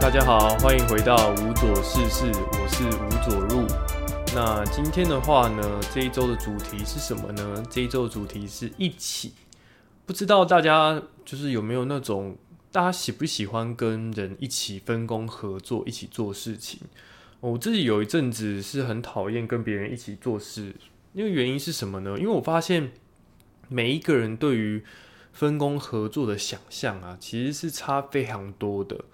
大家好，欢迎回到无左事事，我是吴左入。那今天的话呢，这一周的主题是什么呢？这一周的主题是一起。不知道大家就是有没有那种，大家喜不喜欢跟人一起分工合作，一起做事情？我自己有一阵子是很讨厌跟别人一起做事，因为原因是什么呢？因为我发现每一个人对于分工合作的想象啊，其实是差非常多的。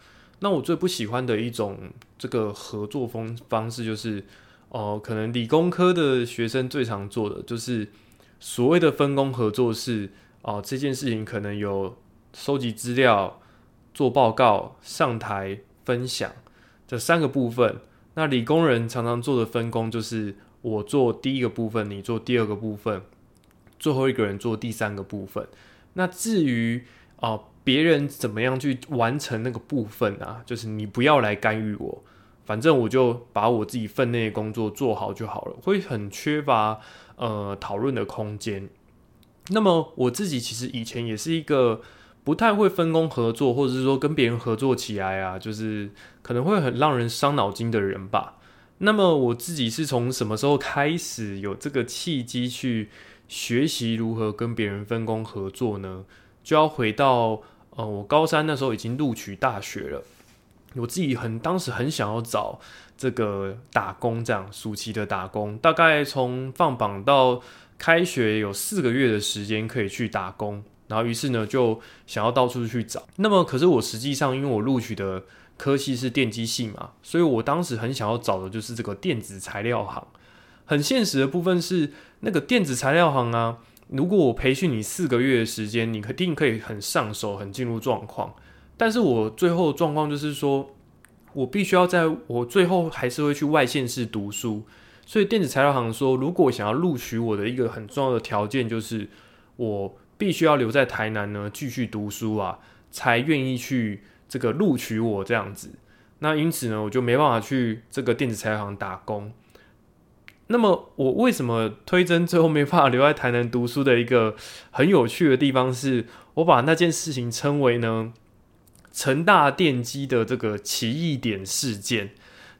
那我最不喜欢的一种这个合作方方式，就是哦，可能理工科的学生最常做的，就是所谓的分工合作是哦，这件事情可能有收集资料、做报告、上台分享这三个部分。那理工人常常做的分工就是我做第一个部分，你做第二个部分，最后一个人做第三个部分。那至于哦，别人怎么样去完成那个部分啊？就是你不要来干预我，反正我就把我自己分内的工作做好就好了。会很缺乏呃讨论的空间。那么我自己其实以前也是一个。不太会分工合作，或者是说跟别人合作起来啊，就是可能会很让人伤脑筋的人吧。那么我自己是从什么时候开始有这个契机去学习如何跟别人分工合作呢？就要回到呃，我高三那时候已经录取大学了，我自己很当时很想要找这个打工，这样暑期的打工，大概从放榜到开学有四个月的时间可以去打工。然后，于是呢，就想要到处去找。那么，可是我实际上，因为我录取的科系是电机系嘛，所以我当时很想要找的就是这个电子材料行。很现实的部分是，那个电子材料行啊，如果我培训你四个月的时间，你肯定可以很上手，很进入状况。但是我最后状况就是说，我必须要在我最后还是会去外县市读书。所以电子材料行说，如果想要录取我的一个很重要的条件就是我。必须要留在台南呢，继续读书啊，才愿意去这个录取我这样子。那因此呢，我就没办法去这个电子材料行打工。那么我为什么推甄最后没办法留在台南读书的一个很有趣的地方，是我把那件事情称为呢成大电机的这个奇异点事件。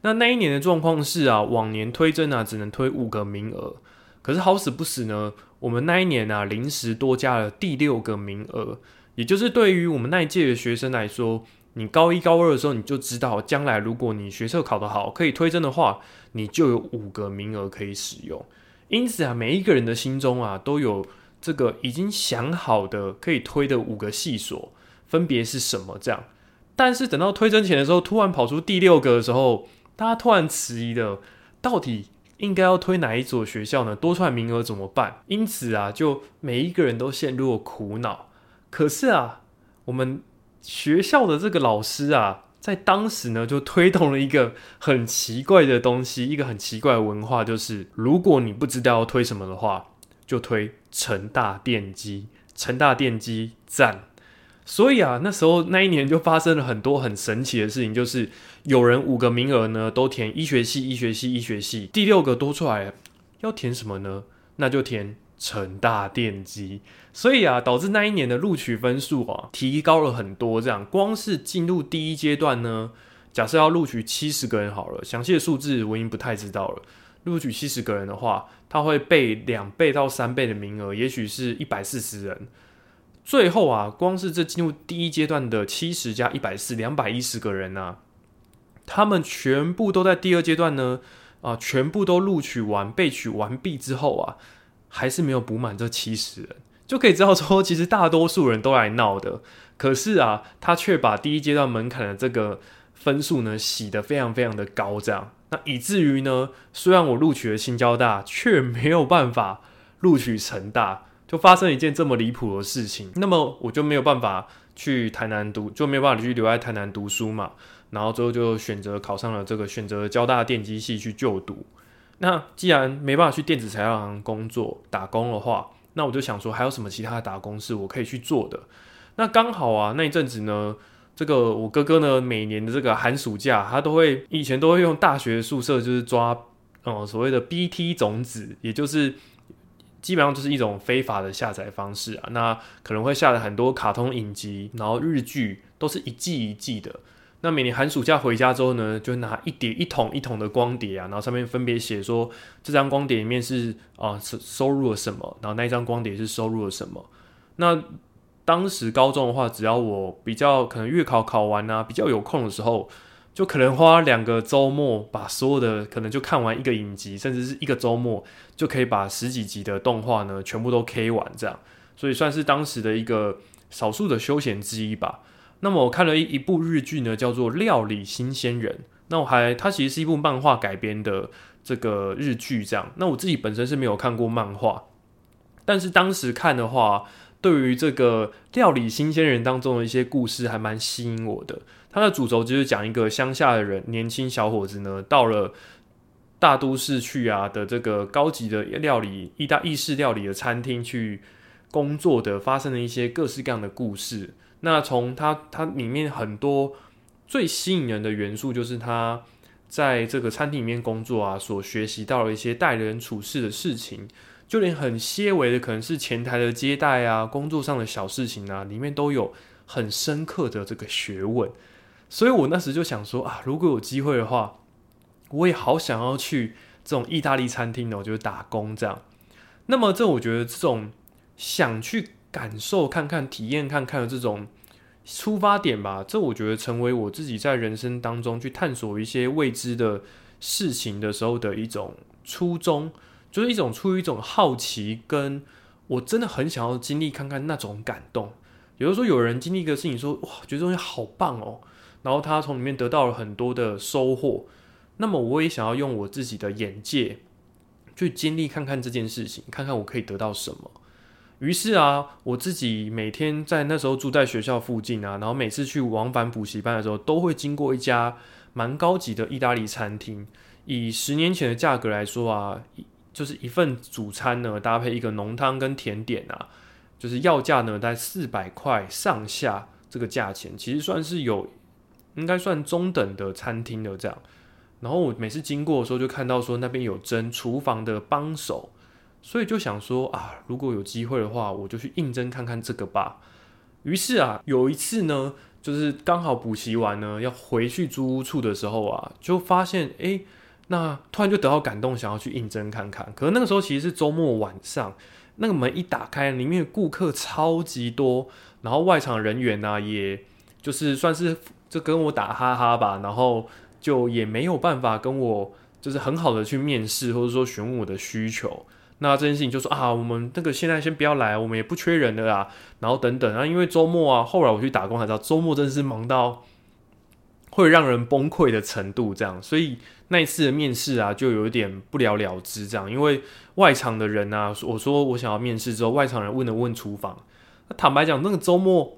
那那一年的状况是啊，往年推甄啊只能推五个名额，可是好死不死呢。我们那一年啊，临时多加了第六个名额，也就是对于我们那一届的学生来说，你高一高二的时候，你就知道将来如果你学测考得好，可以推甄的话，你就有五个名额可以使用。因此啊，每一个人的心中啊，都有这个已经想好的可以推的五个系所，分别是什么这样。但是等到推甄前的时候，突然跑出第六个的时候，大家突然迟疑了，到底？应该要推哪一所学校呢？多出来名额怎么办？因此啊，就每一个人都陷入了苦恼。可是啊，我们学校的这个老师啊，在当时呢，就推动了一个很奇怪的东西，一个很奇怪的文化，就是如果你不知道要推什么的话，就推成大电机，成大电机赞。所以啊，那时候那一年就发生了很多很神奇的事情，就是有人五个名额呢都填医学系、医学系、医学系，第六个多出来要填什么呢？那就填成大电机。所以啊，导致那一年的录取分数啊提高了很多。这样，光是进入第一阶段呢，假设要录取七十个人好了，详细的数字我已经不太知道了。录取七十个人的话，他会备两倍到三倍的名额，也许是一百四十人。最后啊，光是这进入第一阶段的七十加一百四，两百一十个人呢，他们全部都在第二阶段呢，啊，全部都录取完、备取完毕之后啊，还是没有补满这七十人，就可以知道说，其实大多数人都来闹的。可是啊，他却把第一阶段门槛的这个分数呢，洗得非常非常的高，这样，那以至于呢，虽然我录取了新交大，却没有办法录取成大。就发生一件这么离谱的事情，那么我就没有办法去台南读，就没有办法去留在台南读书嘛。然后最后就选择考上了这个选择交大电机系去就读。那既然没办法去电子材料行工作打工的话，那我就想说还有什么其他的打工是我可以去做的？那刚好啊，那一阵子呢，这个我哥哥呢，每年的这个寒暑假，他都会以前都会用大学宿舍就是抓哦所谓的 BT 种子，也就是。基本上就是一种非法的下载方式啊，那可能会下载很多卡通影集，然后日剧都是一季一季的。那每年寒暑假回家之后呢，就拿一叠一桶一桶的光碟啊，然后上面分别写说这张光碟里面是啊收收入了什么，然后那一张光碟是收入了什么。那当时高中的话，只要我比较可能月考考完啊，比较有空的时候，就可能花两个周末把所有的可能就看完一个影集，甚至是一个周末就可以把十几集的动画呢全部都 K 完这样，所以算是当时的一个少数的休闲之一吧。那么我看了一一部日剧呢，叫做《料理新鲜人》。那我还它其实是一部漫画改编的这个日剧，这样。那我自己本身是没有看过漫画，但是当时看的话，对于这个《料理新鲜人》当中的一些故事还蛮吸引我的。它的主轴就是讲一个乡下的人，年轻小伙子呢，到了大都市去啊的这个高级的料理意大意式料理的餐厅去工作的，发生的一些各式各样的故事。那从它它里面很多最吸引人的元素，就是他在这个餐厅里面工作啊，所学习到了一些待人处事的事情，就连很些微的可能是前台的接待啊，工作上的小事情啊，里面都有很深刻的这个学问。所以我那时就想说啊，如果有机会的话，我也好想要去这种意大利餐厅呢，我就打工这样。那么这我觉得这种想去。感受看看、体验看看的这种出发点吧，这我觉得成为我自己在人生当中去探索一些未知的事情的时候的一种初衷，就是一种出于一种好奇，跟我真的很想要经历看看那种感动。有的时候有人经历一个事情，说哇，觉得东西好棒哦，然后他从里面得到了很多的收获，那么我也想要用我自己的眼界去经历看看这件事情，看看我可以得到什么。于是啊，我自己每天在那时候住在学校附近啊，然后每次去往返补习班的时候，都会经过一家蛮高级的意大利餐厅。以十年前的价格来说啊，就是一份主餐呢，搭配一个浓汤跟甜点啊，就是要价呢在四百块上下这个价钱，其实算是有应该算中等的餐厅的这样。然后我每次经过的时候，就看到说那边有蒸厨房的帮手。所以就想说啊，如果有机会的话，我就去应征看看这个吧。于是啊，有一次呢，就是刚好补习完呢，要回去租屋处的时候啊，就发现哎，那突然就得到感动，想要去应征看看。可是那个时候其实是周末晚上，那个门一打开，里面顾客超级多，然后外场人员呢，也就是算是就跟我打哈哈吧，然后就也没有办法跟我就是很好的去面试，或者说询问我的需求。那这件事情就说啊，我们这个现在先不要来，我们也不缺人的啦。然后等等啊，因为周末啊，后来我去打工才知道，周末真的是忙到会让人崩溃的程度。这样，所以那一次的面试啊，就有一点不了了之。这样，因为外场的人啊，我说我想要面试之后，外场人问了问厨房，那坦白讲，那个周末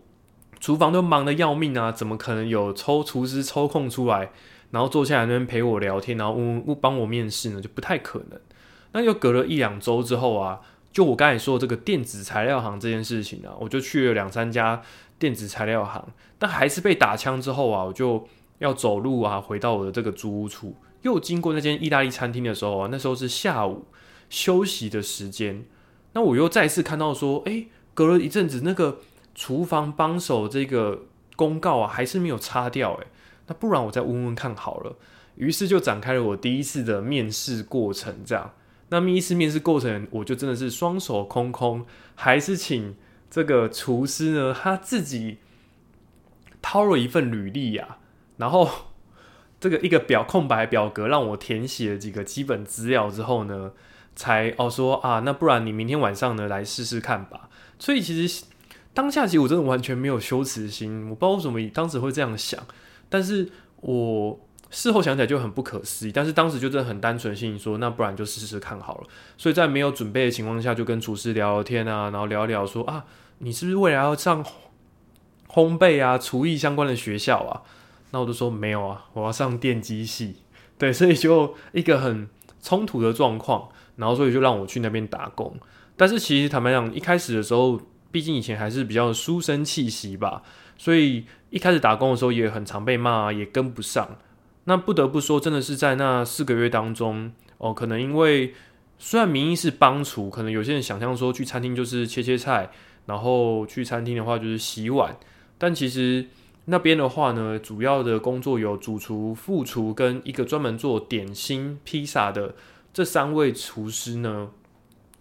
厨房都忙得要命啊，怎么可能有抽厨师抽空出来，然后坐下来那边陪我聊天，然后问帮我面试呢？就不太可能。那又隔了一两周之后啊，就我刚才说这个电子材料行这件事情啊，我就去了两三家电子材料行，但还是被打枪之后啊，我就要走路啊，回到我的这个租屋处，又经过那间意大利餐厅的时候啊，那时候是下午休息的时间，那我又再次看到说，诶，隔了一阵子那个厨房帮手这个公告啊，还是没有擦掉，诶，那不然我再问问看好了，于是就展开了我第一次的面试过程，这样。那么一次面试过程，我就真的是双手空空，还是请这个厨师呢，他自己掏了一份履历呀，然后这个一个表空白表格让我填写了几个基本资料之后呢，才哦说啊，那不然你明天晚上呢来试试看吧。所以其实当下其实我真的完全没有羞耻心，我不知道为什么当时会这样想，但是我。事后想起来就很不可思议，但是当时就真的很单纯，心里说那不然就试试看好了。所以在没有准备的情况下，就跟厨师聊聊天啊，然后聊聊说啊，你是不是未来要上烘焙啊、厨艺相关的学校啊？那我就说没有啊，我要上电机系。对，所以就一个很冲突的状况，然后所以就让我去那边打工。但是其实坦白讲，一开始的时候，毕竟以前还是比较书生气息吧，所以一开始打工的时候也很常被骂，也跟不上。那不得不说，真的是在那四个月当中，哦，可能因为虽然名义是帮厨，可能有些人想象说去餐厅就是切切菜，然后去餐厅的话就是洗碗，但其实那边的话呢，主要的工作有主厨、副厨跟一个专门做点心、披萨的这三位厨师呢，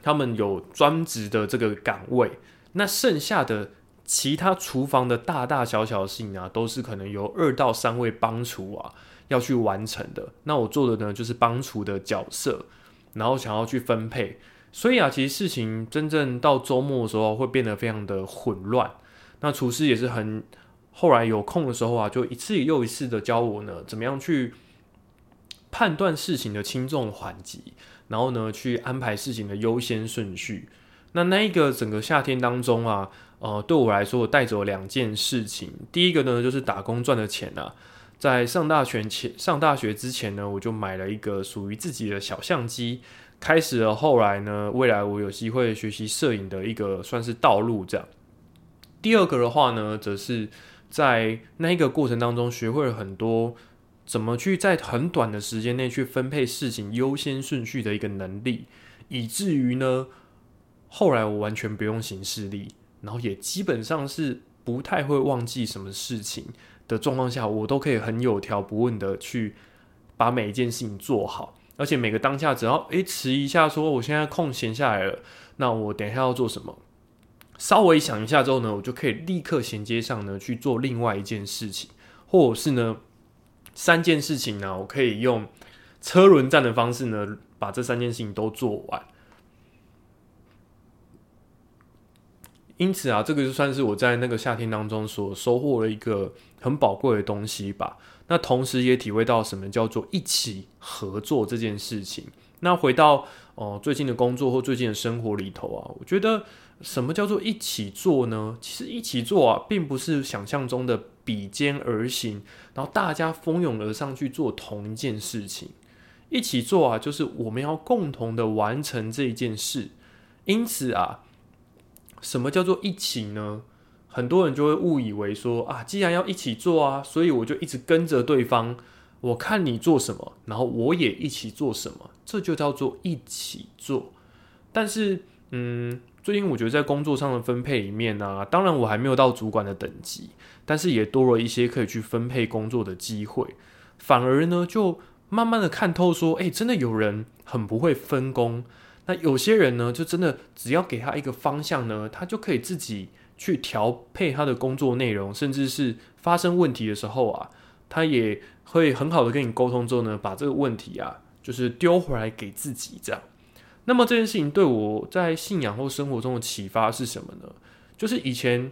他们有专职的这个岗位。那剩下的其他厨房的大大小小事情啊，都是可能由二到三位帮厨啊要去完成的。那我做的呢，就是帮厨的角色，然后想要去分配。所以啊，其实事情真正到周末的时候，会变得非常的混乱。那厨师也是很。后来有空的时候啊，就一次又一次的教我呢，怎么样去判断事情的轻重缓急，然后呢，去安排事情的优先顺序。那那一个整个夏天当中啊，呃，对我来说，我带走两件事情。第一个呢，就是打工赚的钱啊，在上大学前上大学之前呢，我就买了一个属于自己的小相机，开始了后来呢，未来我有机会学习摄影的一个算是道路这样。第二个的话呢，则是。在那一个过程当中，学会了很多怎么去在很短的时间内去分配事情优先顺序的一个能力，以至于呢，后来我完全不用行事力，然后也基本上是不太会忘记什么事情的状况下，我都可以很有条不紊的去把每一件事情做好，而且每个当下只要诶迟一下说我现在空闲下来了，那我等一下要做什么？稍微想一下之后呢，我就可以立刻衔接上呢去做另外一件事情，或者是呢三件事情呢，我可以用车轮战的方式呢把这三件事情都做完。因此啊，这个就算是我在那个夏天当中所收获了一个很宝贵的东西吧。那同时也体会到什么叫做一起合作这件事情。那回到哦最近的工作或最近的生活里头啊，我觉得。什么叫做一起做呢？其实一起做啊，并不是想象中的比肩而行，然后大家蜂拥而上去做同一件事情。一起做啊，就是我们要共同的完成这一件事。因此啊，什么叫做一起呢？很多人就会误以为说啊，既然要一起做啊，所以我就一直跟着对方，我看你做什么，然后我也一起做什么，这就叫做一起做。但是，嗯。最近我觉得在工作上的分配里面呢，当然我还没有到主管的等级，但是也多了一些可以去分配工作的机会。反而呢，就慢慢的看透说，哎，真的有人很不会分工。那有些人呢，就真的只要给他一个方向呢，他就可以自己去调配他的工作内容，甚至是发生问题的时候啊，他也会很好的跟你沟通之后呢，把这个问题啊，就是丢回来给自己这样。那么这件事情对我在信仰或生活中的启发是什么呢？就是以前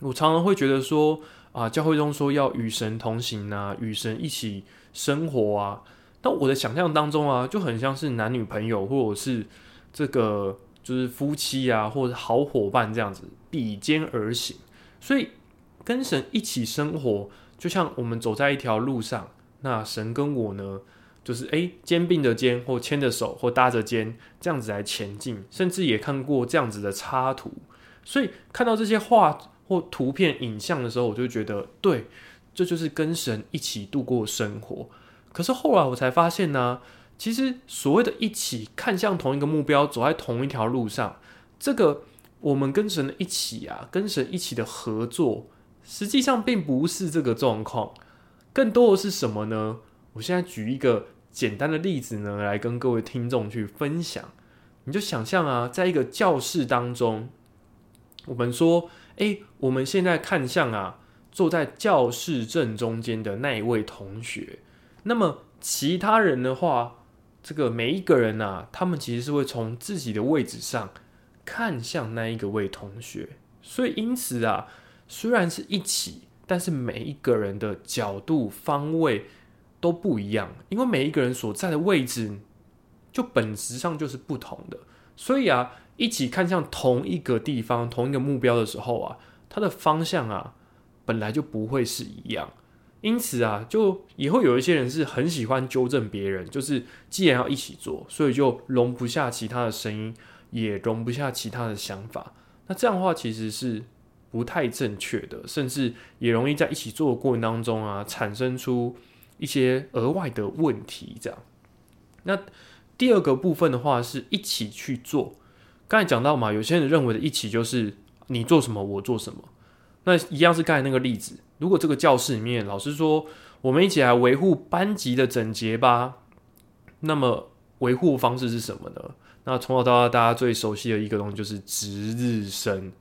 我常常会觉得说啊，教会中说要与神同行啊，与神一起生活啊。但我的想象当中啊，就很像是男女朋友，或者是这个就是夫妻啊，或者好伙伴这样子比肩而行。所以跟神一起生活，就像我们走在一条路上，那神跟我呢？就是诶，肩并着肩，或牵着手，或搭着肩，这样子来前进。甚至也看过这样子的插图，所以看到这些画或图片、影像的时候，我就觉得，对，这就是跟神一起度过生活。可是后来我才发现呢，其实所谓的一起看向同一个目标，走在同一条路上，这个我们跟神一起啊，跟神一起的合作，实际上并不是这个状况，更多的是什么呢？我现在举一个。简单的例子呢，来跟各位听众去分享。你就想象啊，在一个教室当中，我们说，哎，我们现在看向啊，坐在教室正中间的那一位同学。那么其他人的话，这个每一个人啊，他们其实是会从自己的位置上看向那一个位同学。所以因此啊，虽然是一起，但是每一个人的角度方位。都不一样，因为每一个人所在的位置，就本质上就是不同的。所以啊，一起看向同一个地方、同一个目标的时候啊，它的方向啊，本来就不会是一样。因此啊，就也会有一些人是很喜欢纠正别人，就是既然要一起做，所以就容不下其他的声音，也容不下其他的想法。那这样的话，其实是不太正确的，甚至也容易在一起做的过程当中啊，产生出。一些额外的问题，这样。那第二个部分的话，是一起去做。刚才讲到嘛，有些人认为的一起就是你做什么，我做什么。那一样是刚才那个例子，如果这个教室里面老师说，我们一起来维护班级的整洁吧，那么维护方式是什么呢？那从小到大大家最熟悉的一个东西就是值日生，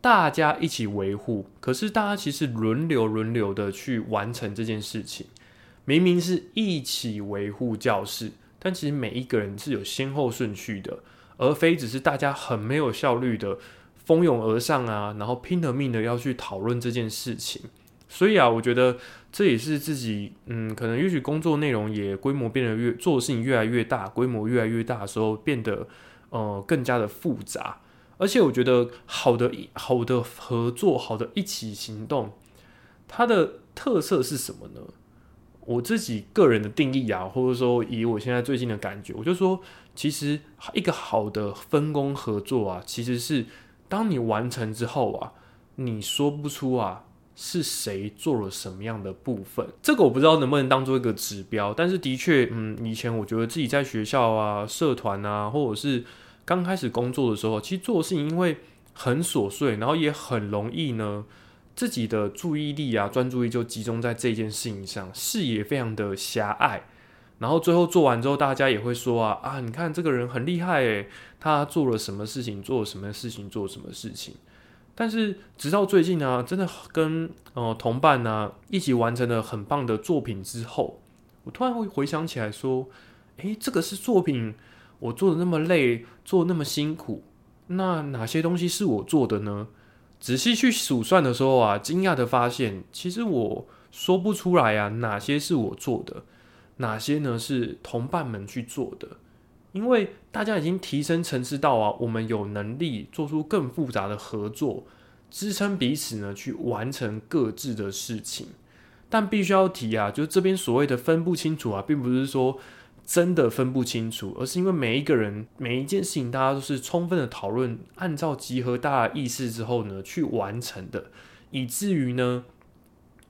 大家一起维护，可是大家其实轮流轮流的去完成这件事情，明明是一起维护教室，但其实每一个人是有先后顺序的，而非只是大家很没有效率的蜂拥而上啊，然后拼了命的要去讨论这件事情。所以啊，我觉得这也是自己，嗯，可能也许工作内容也规模变得越做事情越来越大，规模越来越大的时候，变得呃更加的复杂。而且我觉得好的好的合作，好的一起行动，它的特色是什么呢？我自己个人的定义啊，或者说以我现在最近的感觉，我就说，其实一个好的分工合作啊，其实是当你完成之后啊，你说不出啊。是谁做了什么样的部分？这个我不知道能不能当做一个指标，但是的确，嗯，以前我觉得自己在学校啊、社团啊，或者是刚开始工作的时候，其实做的事情因为很琐碎，然后也很容易呢，自己的注意力啊、专注力就集中在这件事情上，视野非常的狭隘，然后最后做完之后，大家也会说啊啊，你看这个人很厉害诶，他做了什么事情，做了什么事情，做什么事情。但是直到最近呢，真的跟呃同伴呢一起完成了很棒的作品之后，我突然会回想起来说，诶，这个是作品，我做的那么累，做那么辛苦，那哪些东西是我做的呢？仔细去数算的时候啊，惊讶的发现，其实我说不出来啊，哪些是我做的，哪些呢是同伴们去做的。因为大家已经提升层次到啊，我们有能力做出更复杂的合作，支撑彼此呢去完成各自的事情。但必须要提啊，就这边所谓的分不清楚啊，并不是说真的分不清楚，而是因为每一个人每一件事情，大家都是充分的讨论，按照集合大家意识之后呢去完成的，以至于呢，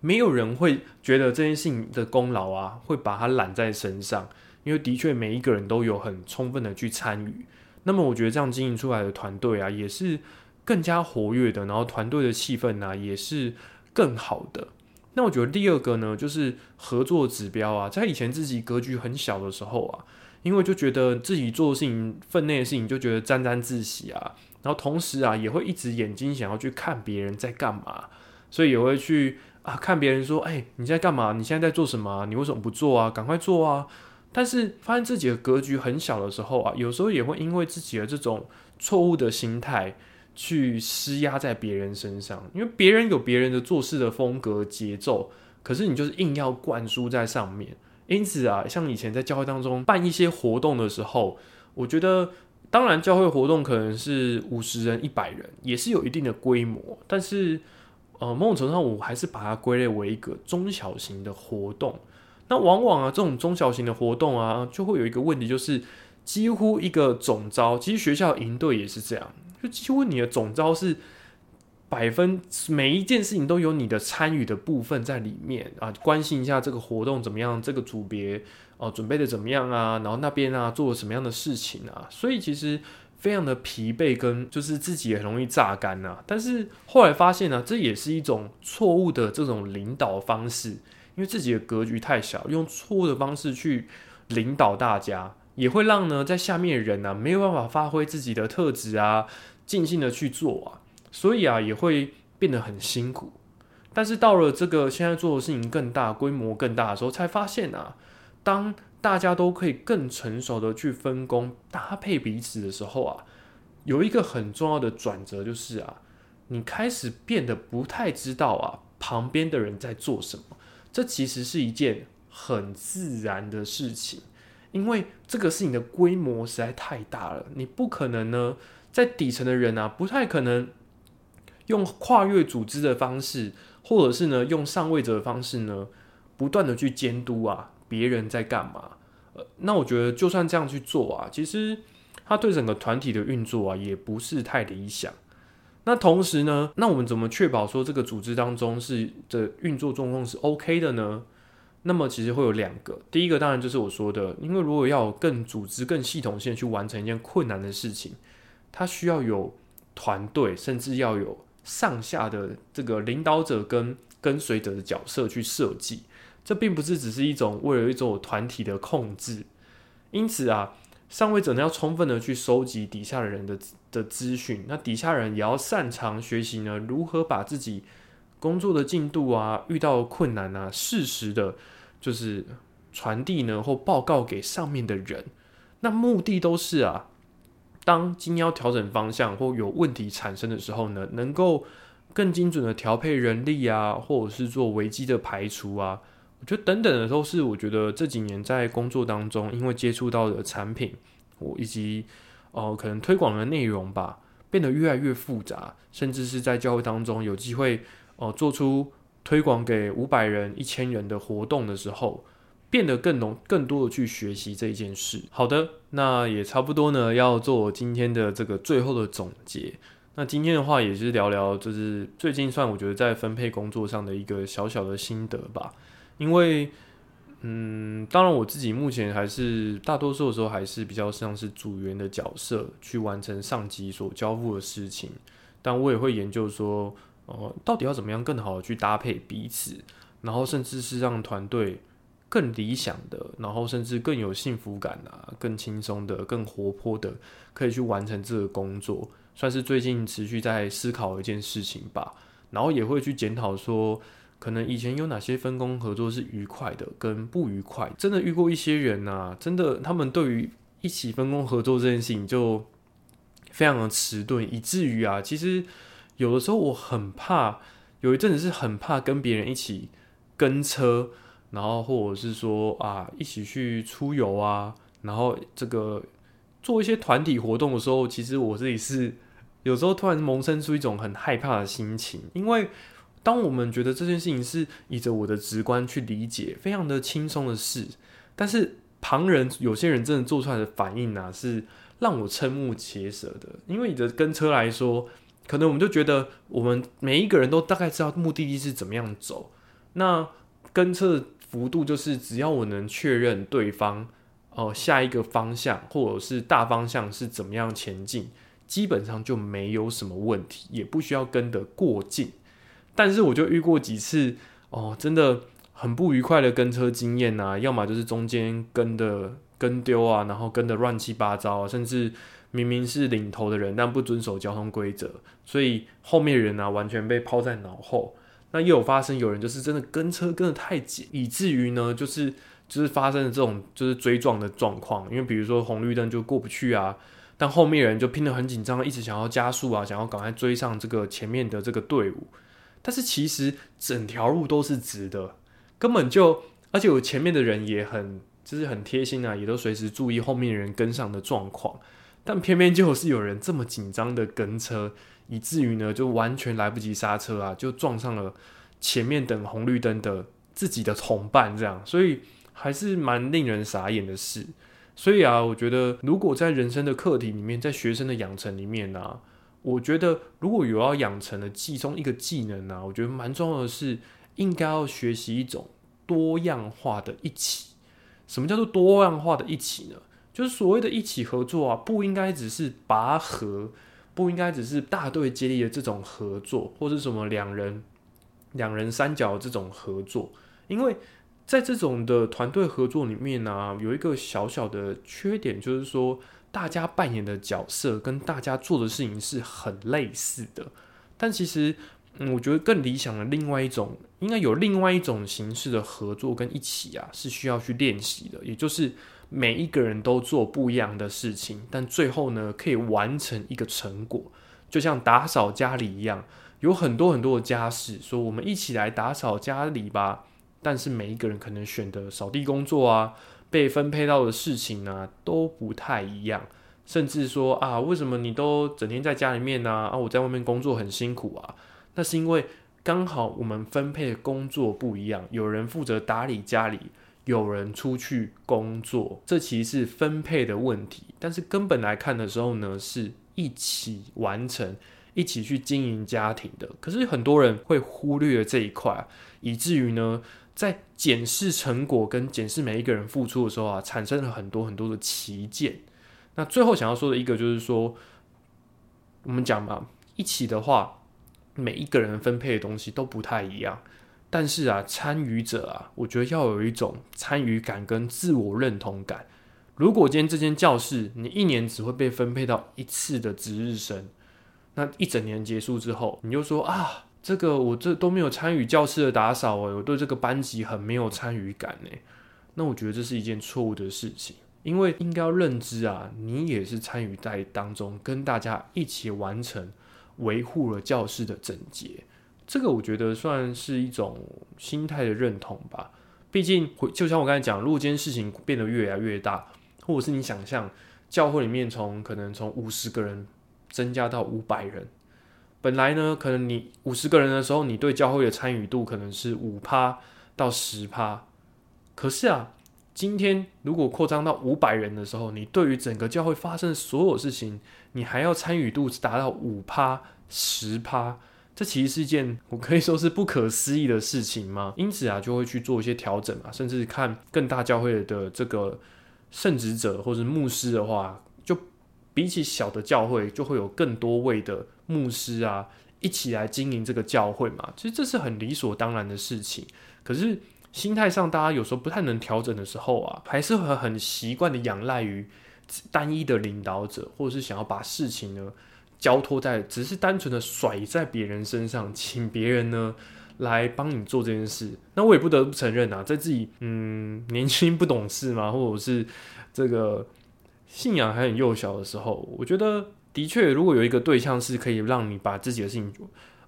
没有人会觉得这件事情的功劳啊，会把它揽在身上。因为的确每一个人都有很充分的去参与，那么我觉得这样经营出来的团队啊，也是更加活跃的，然后团队的气氛呢也是更好的。那我觉得第二个呢，就是合作指标啊，在以前自己格局很小的时候啊，因为就觉得自己做事情分内的事情就觉得沾沾自喜啊，然后同时啊也会一直眼睛想要去看别人在干嘛，所以也会去啊看别人说，哎，你在干嘛？你现在在做什么？你为什么不做啊？赶快做啊！但是发现自己的格局很小的时候啊，有时候也会因为自己的这种错误的心态去施压在别人身上，因为别人有别人的做事的风格节奏，可是你就是硬要灌输在上面。因此啊，像以前在教会当中办一些活动的时候，我觉得当然教会活动可能是五十人、一百人，也是有一定的规模，但是呃，某种程度上我还是把它归类为一个中小型的活动。那往往啊，这种中小型的活动啊，就会有一个问题，就是几乎一个总招，其实学校营队也是这样，就几乎你的总招是百分每一件事情都有你的参与的部分在里面啊，关心一下这个活动怎么样，这个组别哦准备的怎么样啊，然后那边啊做了什么样的事情啊，所以其实非常的疲惫，跟就是自己也很容易榨干呐。但是后来发现呢，这也是一种错误的这种领导方式。因为自己的格局太小，用错误的方式去领导大家，也会让呢在下面的人呢没有办法发挥自己的特质啊，尽兴的去做啊，所以啊也会变得很辛苦。但是到了这个现在做的事情更大、规模更大的时候，才发现啊，当大家都可以更成熟的去分工搭配彼此的时候啊，有一个很重要的转折就是啊，你开始变得不太知道啊旁边的人在做什么。这其实是一件很自然的事情，因为这个事情的规模实在太大了，你不可能呢，在底层的人啊，不太可能用跨越组织的方式，或者是呢，用上位者的方式呢，不断的去监督啊，别人在干嘛。呃，那我觉得就算这样去做啊，其实他对整个团体的运作啊，也不是太理想。那同时呢，那我们怎么确保说这个组织当中是的运作状况是 OK 的呢？那么其实会有两个，第一个当然就是我说的，因为如果要更组织、更系统性去完成一件困难的事情，它需要有团队，甚至要有上下的这个领导者跟跟随者的角色去设计。这并不是只是一种为了一种团体的控制。因此啊，上位者呢要充分的去收集底下的人的的资讯，那底下人也要擅长学习呢如何把自己工作的进度啊、遇到困难啊，适时的，就是传递呢或报告给上面的人。那目的都是啊。当今要调整方向或有问题产生的时候呢，能够更精准的调配人力啊，或者是做危机的排除啊，我觉得等等的都是我觉得这几年在工作当中，因为接触到的产品，我以及呃可能推广的内容吧，变得越来越复杂，甚至是在教会当中有机会哦做出推广给五百人、一千人的活动的时候。变得更浓、更多的去学习这一件事。好的，那也差不多呢，要做今天的这个最后的总结。那今天的话，也是聊聊，就是最近算我觉得在分配工作上的一个小小的心得吧。因为，嗯，当然我自己目前还是大多数的时候还是比较像是组员的角色，去完成上级所交付的事情。但我也会研究说，呃，到底要怎么样更好的去搭配彼此，然后甚至是让团队。更理想的，然后甚至更有幸福感啊，更轻松的、更活泼的，可以去完成这个工作，算是最近持续在思考一件事情吧。然后也会去检讨说，可能以前有哪些分工合作是愉快的，跟不愉快。真的遇过一些人呐，真的他们对于一起分工合作这件事情就非常的迟钝，以至于啊，其实有的时候我很怕，有一阵子是很怕跟别人一起跟车。然后或者是说啊，一起去出游啊，然后这个做一些团体活动的时候，其实我自己是 有时候突然萌生出一种很害怕的心情，因为当我们觉得这件事情是以着我的直观去理解，非常的轻松的事，但是旁人有些人真的做出来的反应呢，是让我瞠目结舌的。因为你的跟车来说，可能我们就觉得我们每一个人都大概知道目的地是怎么样走，那跟车的。幅度就是只要我能确认对方哦下一个方向或者是大方向是怎么样前进，基本上就没有什么问题，也不需要跟得过近。但是我就遇过几次哦，真的很不愉快的跟车经验啊，要么就是中间跟的跟丢啊，然后跟的乱七八糟，甚至明明是领头的人，但不遵守交通规则，所以后面人啊完全被抛在脑后。那又有发生有人就是真的跟车跟的太紧，以至于呢，就是就是发生了这种就是追撞的状况。因为比如说红绿灯就过不去啊，但后面人就拼得很紧张，一直想要加速啊，想要赶快追上这个前面的这个队伍。但是其实整条路都是直的，根本就而且我前面的人也很就是很贴心啊，也都随时注意后面人跟上的状况。但偏偏就是有人这么紧张的跟车。以至于呢，就完全来不及刹车啊，就撞上了前面等红绿灯的自己的同伴，这样，所以还是蛮令人傻眼的事。所以啊，我觉得如果在人生的课题里面，在学生的养成里面呢，我觉得如果有要养成的其中一个技能呢，我觉得蛮重要的是，应该要学习一种多样化的一起。什么叫做多样化的一起呢？就是所谓的一起合作啊，不应该只是拔河。不应该只是大队接力的这种合作，或是什么两人、两人三角这种合作，因为在这种的团队合作里面呢，有一个小小的缺点，就是说大家扮演的角色跟大家做的事情是很类似的。但其实，嗯，我觉得更理想的另外一种，应该有另外一种形式的合作跟一起啊，是需要去练习的，也就是。每一个人都做不一样的事情，但最后呢，可以完成一个成果，就像打扫家里一样，有很多很多的家事，说我们一起来打扫家里吧。但是每一个人可能选的扫地工作啊，被分配到的事情呢，都不太一样。甚至说啊，为什么你都整天在家里面呢？啊，我在外面工作很辛苦啊。那是因为刚好我们分配的工作不一样，有人负责打理家里。有人出去工作，这其实是分配的问题。但是根本来看的时候呢，是一起完成、一起去经营家庭的。可是很多人会忽略这一块，以至于呢，在检视成果跟检视每一个人付出的时候啊，产生了很多很多的旗舰。那最后想要说的一个就是说，我们讲嘛，一起的话，每一个人分配的东西都不太一样。但是啊，参与者啊，我觉得要有一种参与感跟自我认同感。如果今天这间教室你一年只会被分配到一次的值日生，那一整年结束之后，你就说啊，这个我这都没有参与教室的打扫诶，我对这个班级很没有参与感诶。那我觉得这是一件错误的事情，因为应该要认知啊，你也是参与在当中，跟大家一起完成维护了教室的整洁。这个我觉得算是一种心态的认同吧。毕竟，就像我刚才讲，如果这件事情变得越来越大，或者是你想象教会里面从可能从五十个人增加到五百人，本来呢，可能你五十个人的时候，你对教会的参与度可能是五趴到十趴。可是啊，今天如果扩张到五百人的时候，你对于整个教会发生的所有事情，你还要参与度达到五趴、十趴，这其实是一件我可以说是不可思议的事情吗？因此啊，就会去做一些调整啊，甚至看更大教会的这个圣职者或者牧师的话，就比起小的教会，就会有更多位的牧师啊，一起来经营这个教会嘛。其实这是很理所当然的事情，可是。心态上，大家有时候不太能调整的时候啊，还是会很习惯的仰赖于单一的领导者，或者是想要把事情呢交托在，只是单纯的甩在别人身上，请别人呢来帮你做这件事。那我也不得不承认啊，在自己嗯年轻不懂事嘛，或者是这个信仰还很幼小的时候，我觉得的确，如果有一个对象是可以让你把自己的事情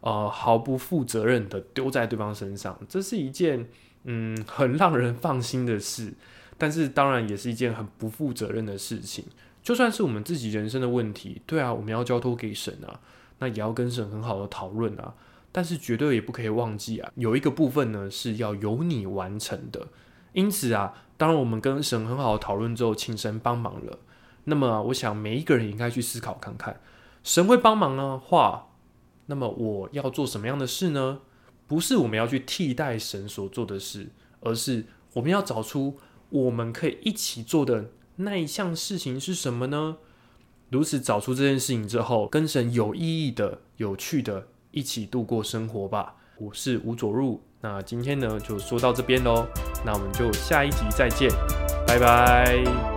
呃毫不负责任的丢在对方身上，这是一件。嗯，很让人放心的事，但是当然也是一件很不负责任的事情。就算是我们自己人生的问题，对啊，我们要交托给神啊，那也要跟神很好的讨论啊。但是绝对也不可以忘记啊，有一个部分呢是要由你完成的。因此啊，当我们跟神很好的讨论之后，请神帮忙了。那么我想每一个人应该去思考看看，神会帮忙的话，那么我要做什么样的事呢？不是我们要去替代神所做的事，而是我们要找出我们可以一起做的那一项事情是什么呢？如此找出这件事情之后，跟神有意义的、有趣的，一起度过生活吧。我是吴佐入，那今天呢就说到这边喽，那我们就下一集再见，拜拜。